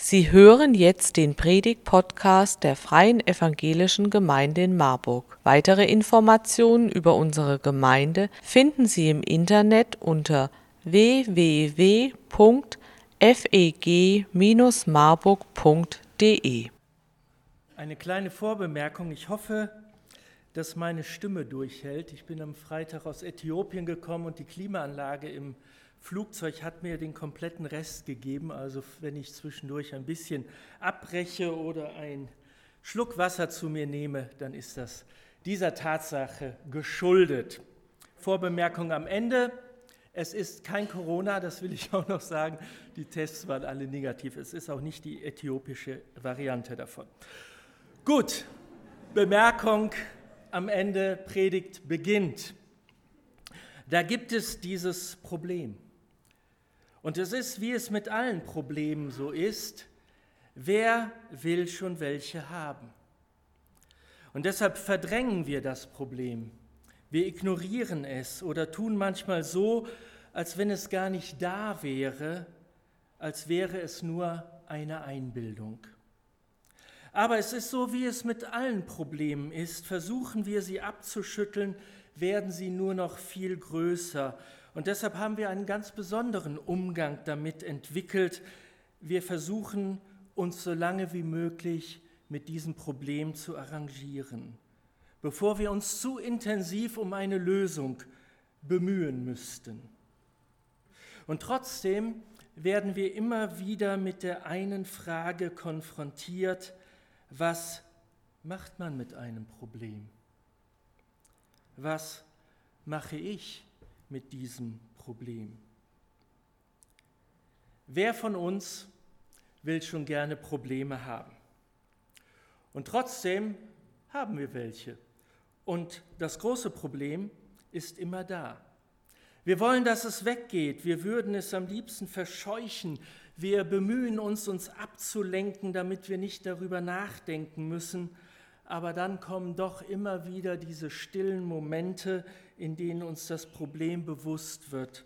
Sie hören jetzt den Predig-Podcast der Freien Evangelischen Gemeinde in Marburg. Weitere Informationen über unsere Gemeinde finden Sie im Internet unter www.feg-marburg.de. Eine kleine Vorbemerkung. Ich hoffe, dass meine Stimme durchhält. Ich bin am Freitag aus Äthiopien gekommen und die Klimaanlage im Flugzeug hat mir den kompletten Rest gegeben. Also wenn ich zwischendurch ein bisschen abbreche oder einen Schluck Wasser zu mir nehme, dann ist das dieser Tatsache geschuldet. Vorbemerkung am Ende. Es ist kein Corona, das will ich auch noch sagen. Die Tests waren alle negativ. Es ist auch nicht die äthiopische Variante davon. Gut, Bemerkung am Ende, Predigt beginnt. Da gibt es dieses Problem. Und es ist, wie es mit allen Problemen so ist, wer will schon welche haben? Und deshalb verdrängen wir das Problem. Wir ignorieren es oder tun manchmal so, als wenn es gar nicht da wäre, als wäre es nur eine Einbildung. Aber es ist so, wie es mit allen Problemen ist. Versuchen wir sie abzuschütteln, werden sie nur noch viel größer und deshalb haben wir einen ganz besonderen Umgang damit entwickelt. Wir versuchen uns so lange wie möglich mit diesem Problem zu arrangieren, bevor wir uns zu intensiv um eine Lösung bemühen müssten. Und trotzdem werden wir immer wieder mit der einen Frage konfrontiert, was macht man mit einem Problem? Was mache ich mit diesem Problem. Wer von uns will schon gerne Probleme haben? Und trotzdem haben wir welche. Und das große Problem ist immer da. Wir wollen, dass es weggeht. Wir würden es am liebsten verscheuchen. Wir bemühen uns, uns abzulenken, damit wir nicht darüber nachdenken müssen. Aber dann kommen doch immer wieder diese stillen Momente, in denen uns das Problem bewusst wird.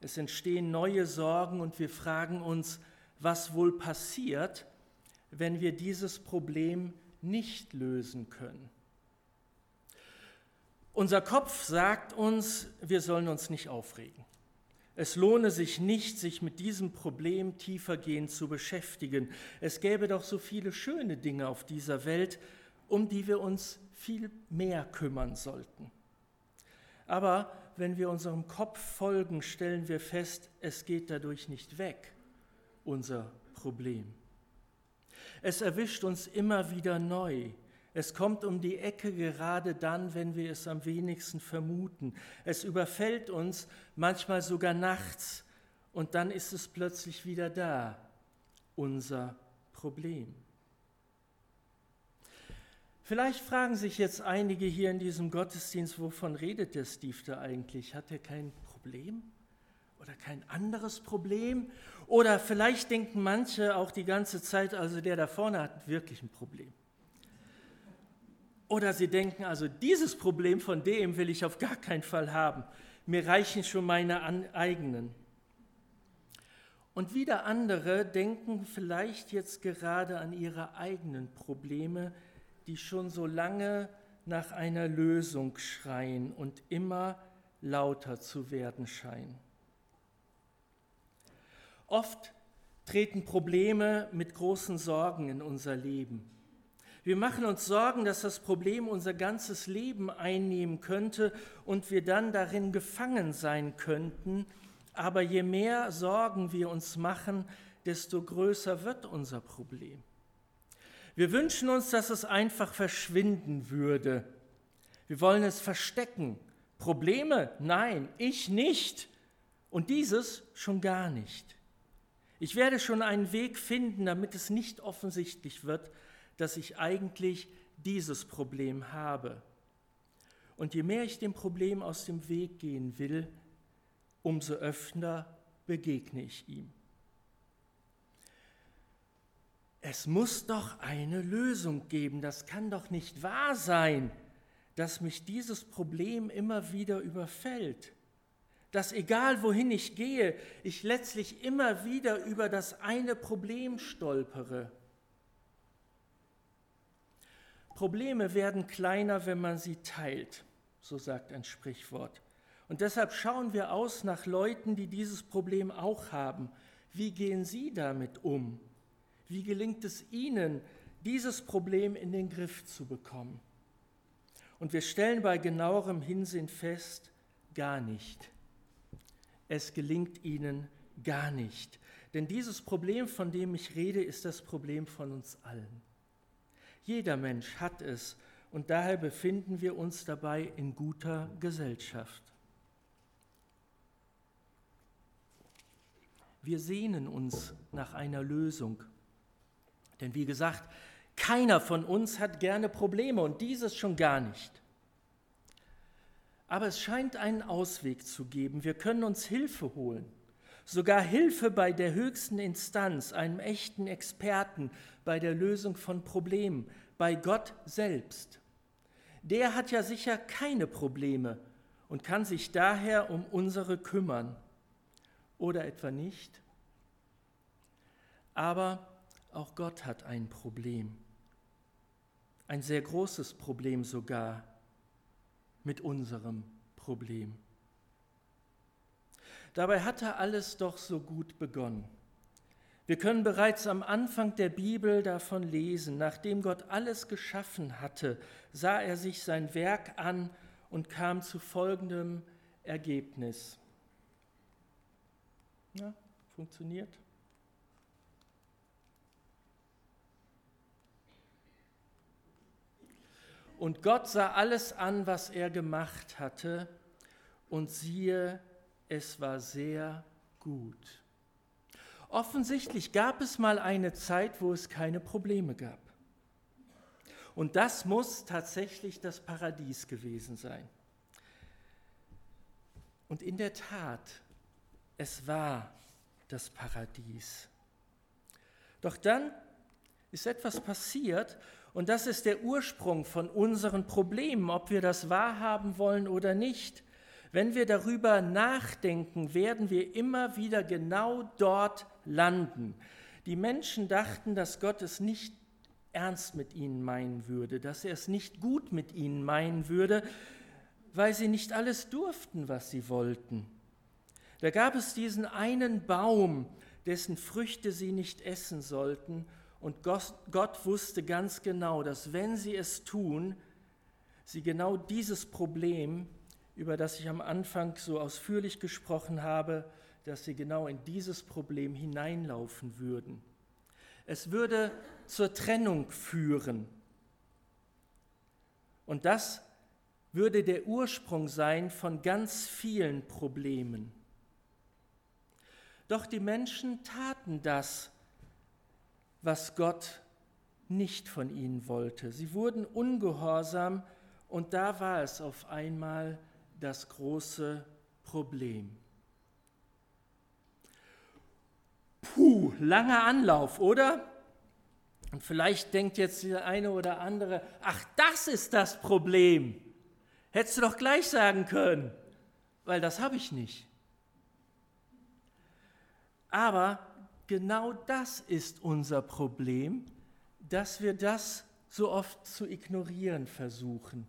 Es entstehen neue Sorgen und wir fragen uns, was wohl passiert, wenn wir dieses Problem nicht lösen können. Unser Kopf sagt uns, wir sollen uns nicht aufregen. Es lohne sich nicht, sich mit diesem Problem tiefergehend zu beschäftigen. Es gäbe doch so viele schöne Dinge auf dieser Welt, um die wir uns viel mehr kümmern sollten. Aber wenn wir unserem Kopf folgen, stellen wir fest, es geht dadurch nicht weg, unser Problem. Es erwischt uns immer wieder neu. Es kommt um die Ecke gerade dann, wenn wir es am wenigsten vermuten. Es überfällt uns manchmal sogar nachts und dann ist es plötzlich wieder da, unser Problem. Vielleicht fragen sich jetzt einige hier in diesem Gottesdienst, wovon redet der Steve da eigentlich? Hat er kein Problem oder kein anderes Problem? Oder vielleicht denken manche auch die ganze Zeit, also der da vorne hat wirklich ein Problem. Oder sie denken, also dieses Problem von dem will ich auf gar keinen Fall haben. Mir reichen schon meine eigenen. Und wieder andere denken vielleicht jetzt gerade an ihre eigenen Probleme, die schon so lange nach einer Lösung schreien und immer lauter zu werden scheinen. Oft treten Probleme mit großen Sorgen in unser Leben. Wir machen uns Sorgen, dass das Problem unser ganzes Leben einnehmen könnte und wir dann darin gefangen sein könnten. Aber je mehr Sorgen wir uns machen, desto größer wird unser Problem. Wir wünschen uns, dass es einfach verschwinden würde. Wir wollen es verstecken. Probleme? Nein, ich nicht. Und dieses schon gar nicht. Ich werde schon einen Weg finden, damit es nicht offensichtlich wird, dass ich eigentlich dieses Problem habe. Und je mehr ich dem Problem aus dem Weg gehen will, umso öfter begegne ich ihm. Es muss doch eine Lösung geben. Das kann doch nicht wahr sein, dass mich dieses Problem immer wieder überfällt. dass egal wohin ich gehe, ich letztlich immer wieder über das eine Problem stolpere. Probleme werden kleiner, wenn man sie teilt, so sagt ein Sprichwort. Und deshalb schauen wir aus nach Leuten, die dieses Problem auch haben. Wie gehen sie damit um? Wie gelingt es ihnen, dieses Problem in den Griff zu bekommen? Und wir stellen bei genauerem Hinsinn fest, gar nicht. Es gelingt ihnen gar nicht. Denn dieses Problem, von dem ich rede, ist das Problem von uns allen. Jeder Mensch hat es und daher befinden wir uns dabei in guter Gesellschaft. Wir sehnen uns nach einer Lösung. Denn wie gesagt, keiner von uns hat gerne Probleme und dieses schon gar nicht. Aber es scheint einen Ausweg zu geben. Wir können uns Hilfe holen. Sogar Hilfe bei der höchsten Instanz, einem echten Experten bei der Lösung von Problemen, bei Gott selbst. Der hat ja sicher keine Probleme und kann sich daher um unsere kümmern. Oder etwa nicht? Aber auch Gott hat ein Problem. Ein sehr großes Problem sogar mit unserem Problem. Dabei hatte alles doch so gut begonnen. Wir können bereits am Anfang der Bibel davon lesen, nachdem Gott alles geschaffen hatte, sah er sich sein Werk an und kam zu folgendem Ergebnis. Ja, funktioniert? Und Gott sah alles an, was er gemacht hatte, und siehe, es war sehr gut. Offensichtlich gab es mal eine Zeit, wo es keine Probleme gab. Und das muss tatsächlich das Paradies gewesen sein. Und in der Tat, es war das Paradies. Doch dann ist etwas passiert und das ist der Ursprung von unseren Problemen, ob wir das wahrhaben wollen oder nicht. Wenn wir darüber nachdenken, werden wir immer wieder genau dort landen. Die Menschen dachten, dass Gott es nicht ernst mit ihnen meinen würde, dass er es nicht gut mit ihnen meinen würde, weil sie nicht alles durften, was sie wollten. Da gab es diesen einen Baum, dessen Früchte sie nicht essen sollten, und Gott, wusste ganz genau, dass wenn sie es tun, sie genau dieses Problem über das ich am Anfang so ausführlich gesprochen habe, dass sie genau in dieses Problem hineinlaufen würden. Es würde zur Trennung führen. Und das würde der Ursprung sein von ganz vielen Problemen. Doch die Menschen taten das, was Gott nicht von ihnen wollte. Sie wurden ungehorsam und da war es auf einmal das große Problem. Puh, langer Anlauf, oder? Und vielleicht denkt jetzt der eine oder andere, ach, das ist das Problem. Hättest du doch gleich sagen können, weil das habe ich nicht. Aber genau das ist unser Problem, dass wir das so oft zu ignorieren versuchen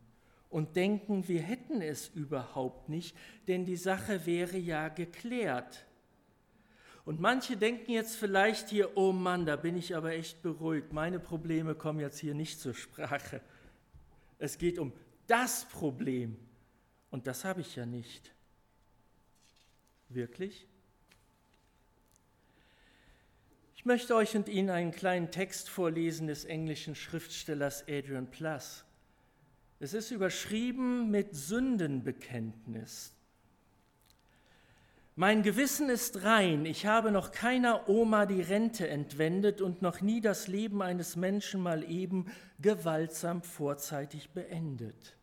und denken, wir hätten es überhaupt nicht, denn die Sache wäre ja geklärt. Und manche denken jetzt vielleicht hier, oh Mann, da bin ich aber echt beruhigt, meine Probleme kommen jetzt hier nicht zur Sprache. Es geht um das Problem und das habe ich ja nicht. Wirklich? Ich möchte euch und Ihnen einen kleinen Text vorlesen des englischen Schriftstellers Adrian Plass. Es ist überschrieben mit Sündenbekenntnis. Mein Gewissen ist rein, ich habe noch keiner Oma die Rente entwendet und noch nie das Leben eines Menschen mal eben gewaltsam vorzeitig beendet.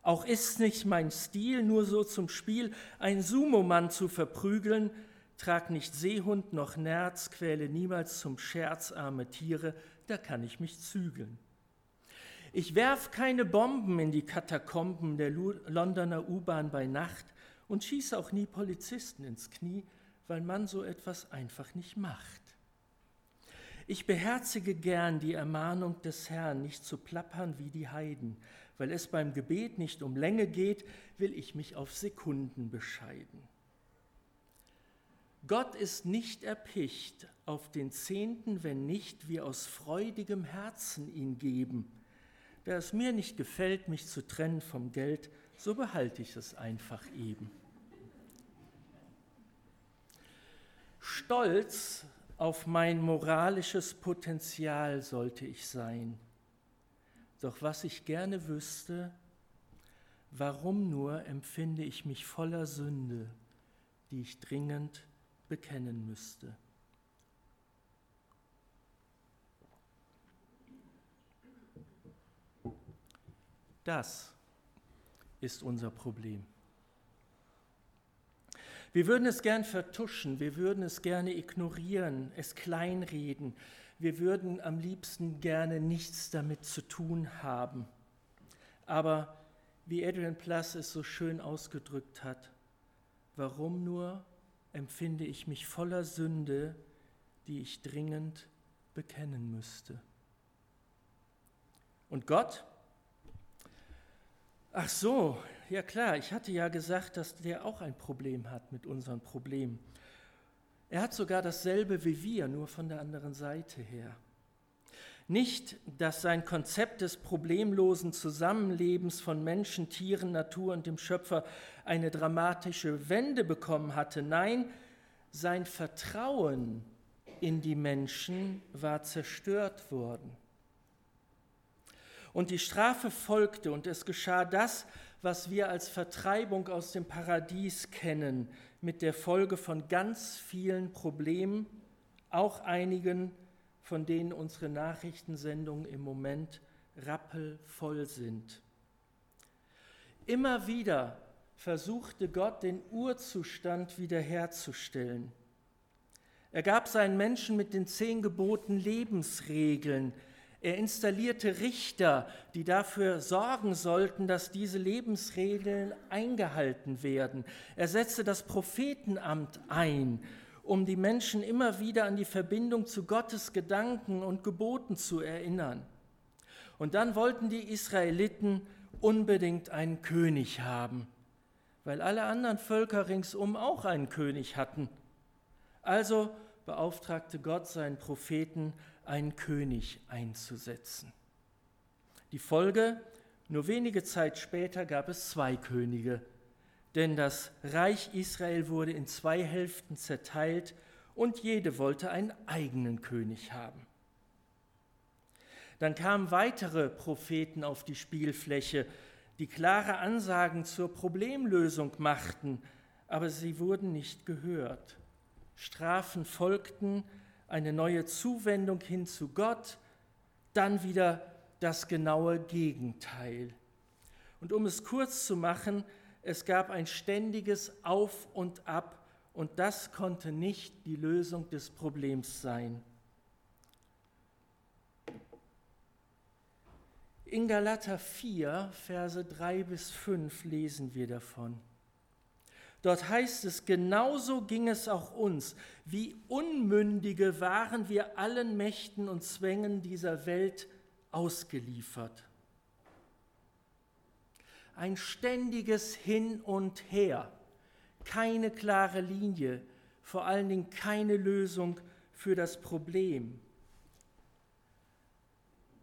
Auch ist nicht mein Stil, nur so zum Spiel ein Sumomann zu verprügeln, trag nicht Seehund noch Nerz, quäle niemals zum Scherz arme Tiere, da kann ich mich zügeln. Ich werf keine Bomben in die Katakomben der Londoner U-Bahn bei Nacht und schieße auch nie Polizisten ins Knie, weil man so etwas einfach nicht macht. Ich beherzige gern die Ermahnung des Herrn, nicht zu plappern wie die Heiden. Weil es beim Gebet nicht um Länge geht, will ich mich auf Sekunden bescheiden. Gott ist nicht erpicht auf den Zehnten, wenn nicht wir aus freudigem Herzen ihn geben. Da es mir nicht gefällt, mich zu trennen vom Geld, so behalte ich es einfach eben. Stolz auf mein moralisches Potenzial sollte ich sein. Doch was ich gerne wüsste, warum nur empfinde ich mich voller Sünde, die ich dringend bekennen müsste. Das ist unser Problem. Wir würden es gern vertuschen, wir würden es gerne ignorieren, es kleinreden, wir würden am liebsten gerne nichts damit zu tun haben. Aber wie Adrian Plass es so schön ausgedrückt hat, warum nur empfinde ich mich voller Sünde, die ich dringend bekennen müsste. Und Gott? Ach so, ja klar, ich hatte ja gesagt, dass der auch ein Problem hat mit unseren Problemen. Er hat sogar dasselbe wie wir, nur von der anderen Seite her. Nicht, dass sein Konzept des problemlosen Zusammenlebens von Menschen, Tieren, Natur und dem Schöpfer eine dramatische Wende bekommen hatte. Nein, sein Vertrauen in die Menschen war zerstört worden. Und die Strafe folgte und es geschah das, was wir als Vertreibung aus dem Paradies kennen, mit der Folge von ganz vielen Problemen, auch einigen, von denen unsere Nachrichtensendungen im Moment rappelvoll sind. Immer wieder versuchte Gott den Urzustand wiederherzustellen. Er gab seinen Menschen mit den zehn Geboten Lebensregeln, er installierte Richter, die dafür sorgen sollten, dass diese Lebensregeln eingehalten werden. Er setzte das Prophetenamt ein, um die Menschen immer wieder an die Verbindung zu Gottes Gedanken und Geboten zu erinnern. Und dann wollten die Israeliten unbedingt einen König haben, weil alle anderen Völker ringsum auch einen König hatten. Also beauftragte Gott seinen Propheten, einen König einzusetzen. Die Folge, nur wenige Zeit später gab es zwei Könige, denn das Reich Israel wurde in zwei Hälften zerteilt und jede wollte einen eigenen König haben. Dann kamen weitere Propheten auf die Spielfläche, die klare Ansagen zur Problemlösung machten, aber sie wurden nicht gehört. Strafen folgten, eine neue Zuwendung hin zu Gott, dann wieder das genaue Gegenteil. Und um es kurz zu machen, es gab ein ständiges Auf und Ab und das konnte nicht die Lösung des Problems sein. In Galater 4, Verse 3 bis 5 lesen wir davon. Dort heißt es, genauso ging es auch uns. Wie Unmündige waren wir allen Mächten und Zwängen dieser Welt ausgeliefert. Ein ständiges Hin und Her, keine klare Linie, vor allen Dingen keine Lösung für das Problem.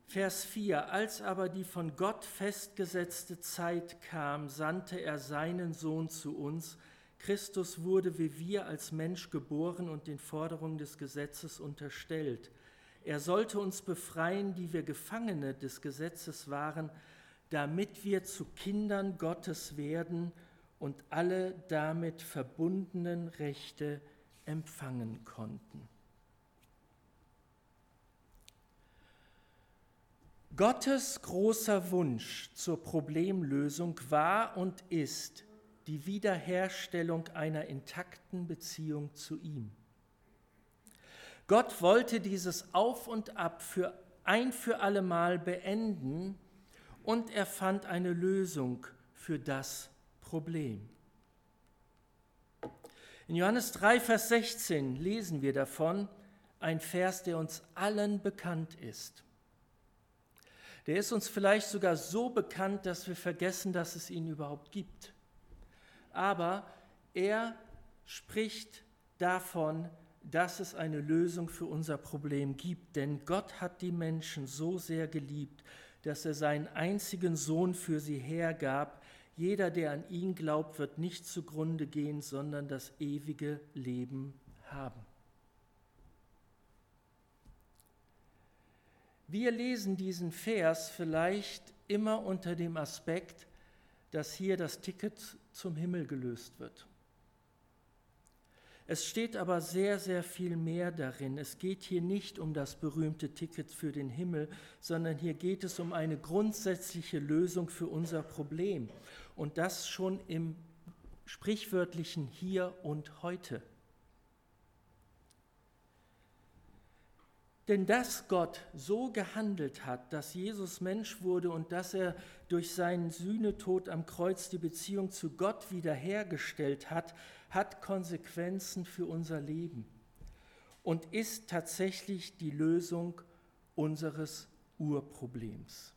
Vers 4, als aber die von Gott festgesetzte Zeit kam, sandte er seinen Sohn zu uns, Christus wurde wie wir als Mensch geboren und den Forderungen des Gesetzes unterstellt. Er sollte uns befreien, die wir Gefangene des Gesetzes waren, damit wir zu Kindern Gottes werden und alle damit verbundenen Rechte empfangen konnten. Gottes großer Wunsch zur Problemlösung war und ist, die Wiederherstellung einer intakten Beziehung zu ihm. Gott wollte dieses Auf und Ab für ein für allemal beenden und er fand eine Lösung für das Problem. In Johannes 3, Vers 16 lesen wir davon, ein Vers, der uns allen bekannt ist. Der ist uns vielleicht sogar so bekannt, dass wir vergessen, dass es ihn überhaupt gibt. Aber er spricht davon, dass es eine Lösung für unser Problem gibt. Denn Gott hat die Menschen so sehr geliebt, dass er seinen einzigen Sohn für sie hergab. Jeder, der an ihn glaubt, wird nicht zugrunde gehen, sondern das ewige Leben haben. Wir lesen diesen Vers vielleicht immer unter dem Aspekt, dass hier das Ticket zum Himmel gelöst wird. Es steht aber sehr, sehr viel mehr darin. Es geht hier nicht um das berühmte Ticket für den Himmel, sondern hier geht es um eine grundsätzliche Lösung für unser Problem. Und das schon im sprichwörtlichen Hier und heute. Denn dass Gott so gehandelt hat, dass Jesus Mensch wurde und dass er durch seinen Sühnetod am Kreuz die Beziehung zu Gott wiederhergestellt hat, hat Konsequenzen für unser Leben und ist tatsächlich die Lösung unseres Urproblems.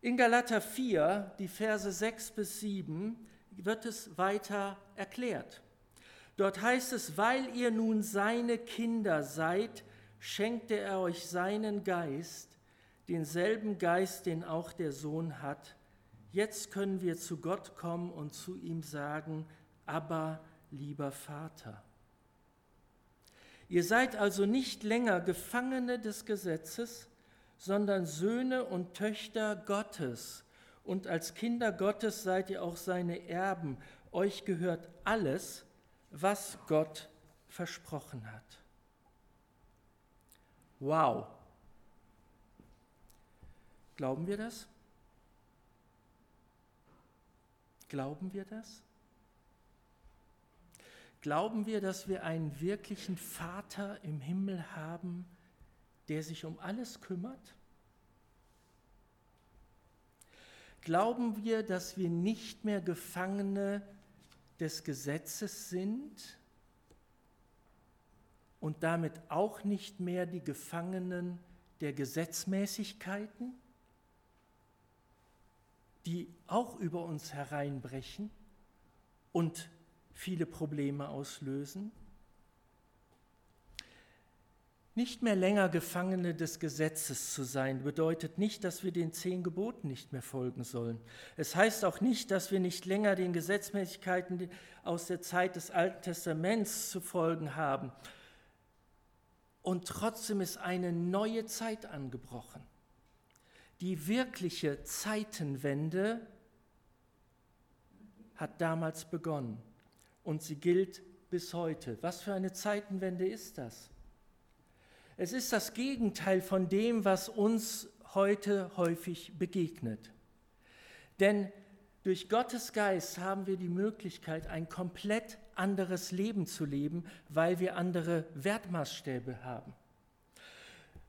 In Galater 4, die Verse 6 bis 7, wird es weiter erklärt. Dort heißt es, weil ihr nun seine Kinder seid, schenkte er euch seinen Geist, denselben Geist, den auch der Sohn hat. Jetzt können wir zu Gott kommen und zu ihm sagen, aber lieber Vater. Ihr seid also nicht länger Gefangene des Gesetzes, sondern Söhne und Töchter Gottes. Und als Kinder Gottes seid ihr auch seine Erben. Euch gehört alles, was Gott versprochen hat. Wow. Glauben wir das? Glauben wir das? Glauben wir, dass wir einen wirklichen Vater im Himmel haben, der sich um alles kümmert? Glauben wir, dass wir nicht mehr Gefangene des Gesetzes sind und damit auch nicht mehr die Gefangenen der Gesetzmäßigkeiten, die auch über uns hereinbrechen und viele Probleme auslösen? Nicht mehr länger Gefangene des Gesetzes zu sein, bedeutet nicht, dass wir den zehn Geboten nicht mehr folgen sollen. Es heißt auch nicht, dass wir nicht länger den Gesetzmäßigkeiten aus der Zeit des Alten Testaments zu folgen haben. Und trotzdem ist eine neue Zeit angebrochen. Die wirkliche Zeitenwende hat damals begonnen und sie gilt bis heute. Was für eine Zeitenwende ist das? Es ist das Gegenteil von dem, was uns heute häufig begegnet. Denn durch Gottes Geist haben wir die Möglichkeit, ein komplett anderes Leben zu leben, weil wir andere Wertmaßstäbe haben.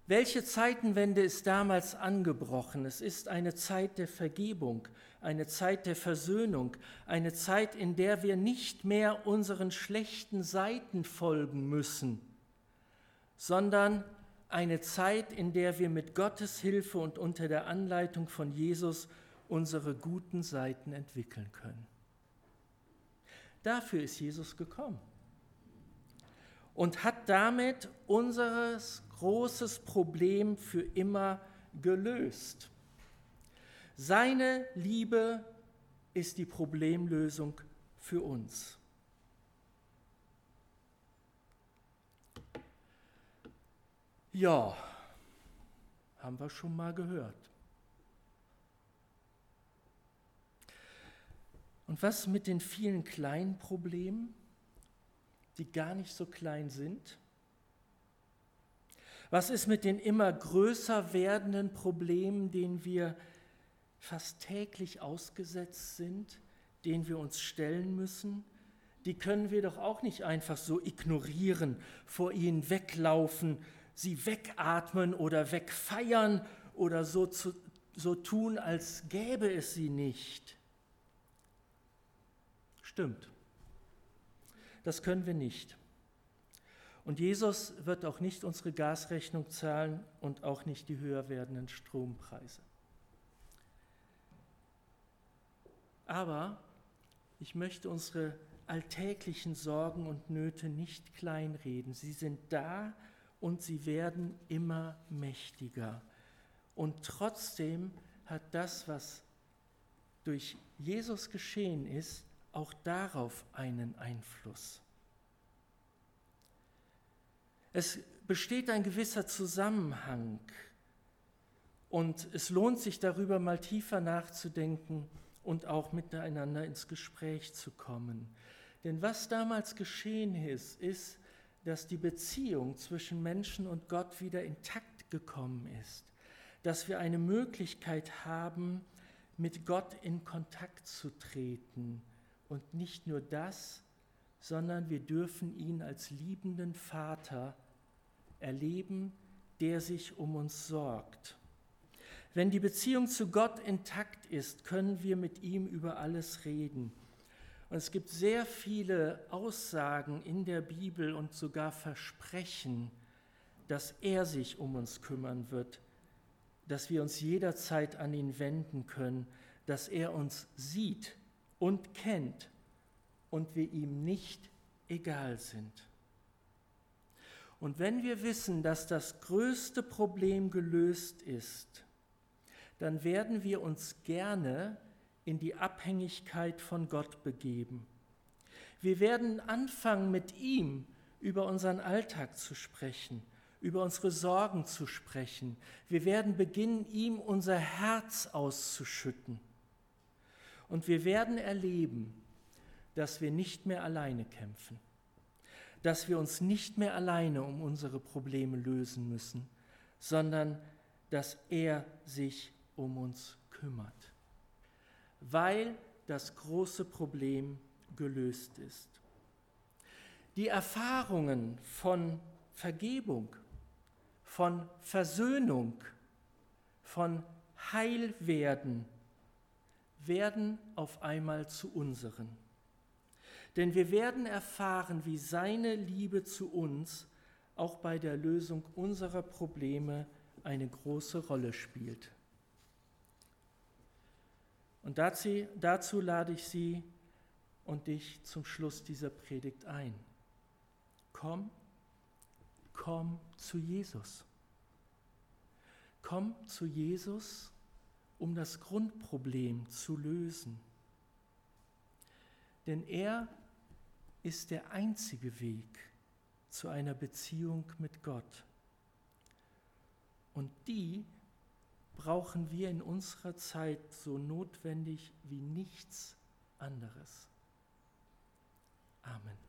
Welche Zeitenwende ist damals angebrochen? Es ist eine Zeit der Vergebung, eine Zeit der Versöhnung, eine Zeit, in der wir nicht mehr unseren schlechten Seiten folgen müssen, sondern eine Zeit, in der wir mit Gottes Hilfe und unter der Anleitung von Jesus unsere guten Seiten entwickeln können. Dafür ist Jesus gekommen und hat damit unser großes Problem für immer gelöst. Seine Liebe ist die Problemlösung für uns. Ja, haben wir schon mal gehört. Und was mit den vielen kleinen Problemen, die gar nicht so klein sind? Was ist mit den immer größer werdenden Problemen, denen wir fast täglich ausgesetzt sind, denen wir uns stellen müssen? Die können wir doch auch nicht einfach so ignorieren, vor ihnen weglaufen, sie wegatmen oder wegfeiern oder so, zu, so tun, als gäbe es sie nicht. Stimmt. Das können wir nicht. Und Jesus wird auch nicht unsere Gasrechnung zahlen und auch nicht die höher werdenden Strompreise. Aber ich möchte unsere alltäglichen Sorgen und Nöte nicht kleinreden. Sie sind da und sie werden immer mächtiger. Und trotzdem hat das, was durch Jesus geschehen ist, auch darauf einen Einfluss. Es besteht ein gewisser Zusammenhang und es lohnt sich darüber mal tiefer nachzudenken und auch miteinander ins Gespräch zu kommen. Denn was damals geschehen ist, ist, dass die Beziehung zwischen Menschen und Gott wieder intakt gekommen ist, dass wir eine Möglichkeit haben, mit Gott in Kontakt zu treten. Und nicht nur das, sondern wir dürfen ihn als liebenden Vater erleben, der sich um uns sorgt. Wenn die Beziehung zu Gott intakt ist, können wir mit ihm über alles reden. Und es gibt sehr viele Aussagen in der Bibel und sogar Versprechen, dass er sich um uns kümmern wird, dass wir uns jederzeit an ihn wenden können, dass er uns sieht und kennt und wir ihm nicht egal sind. Und wenn wir wissen, dass das größte Problem gelöst ist, dann werden wir uns gerne in die Abhängigkeit von Gott begeben. Wir werden anfangen, mit ihm über unseren Alltag zu sprechen, über unsere Sorgen zu sprechen. Wir werden beginnen, ihm unser Herz auszuschütten. Und wir werden erleben, dass wir nicht mehr alleine kämpfen, dass wir uns nicht mehr alleine um unsere Probleme lösen müssen, sondern dass er sich um uns kümmert weil das große Problem gelöst ist. Die Erfahrungen von Vergebung, von Versöhnung, von Heilwerden werden auf einmal zu unseren. Denn wir werden erfahren, wie seine Liebe zu uns auch bei der Lösung unserer Probleme eine große Rolle spielt. Und dazu, dazu lade ich Sie und dich zum Schluss dieser Predigt ein. Komm, komm zu Jesus. Komm zu Jesus, um das Grundproblem zu lösen. Denn er ist der einzige Weg zu einer Beziehung mit Gott. Und die brauchen wir in unserer Zeit so notwendig wie nichts anderes. Amen.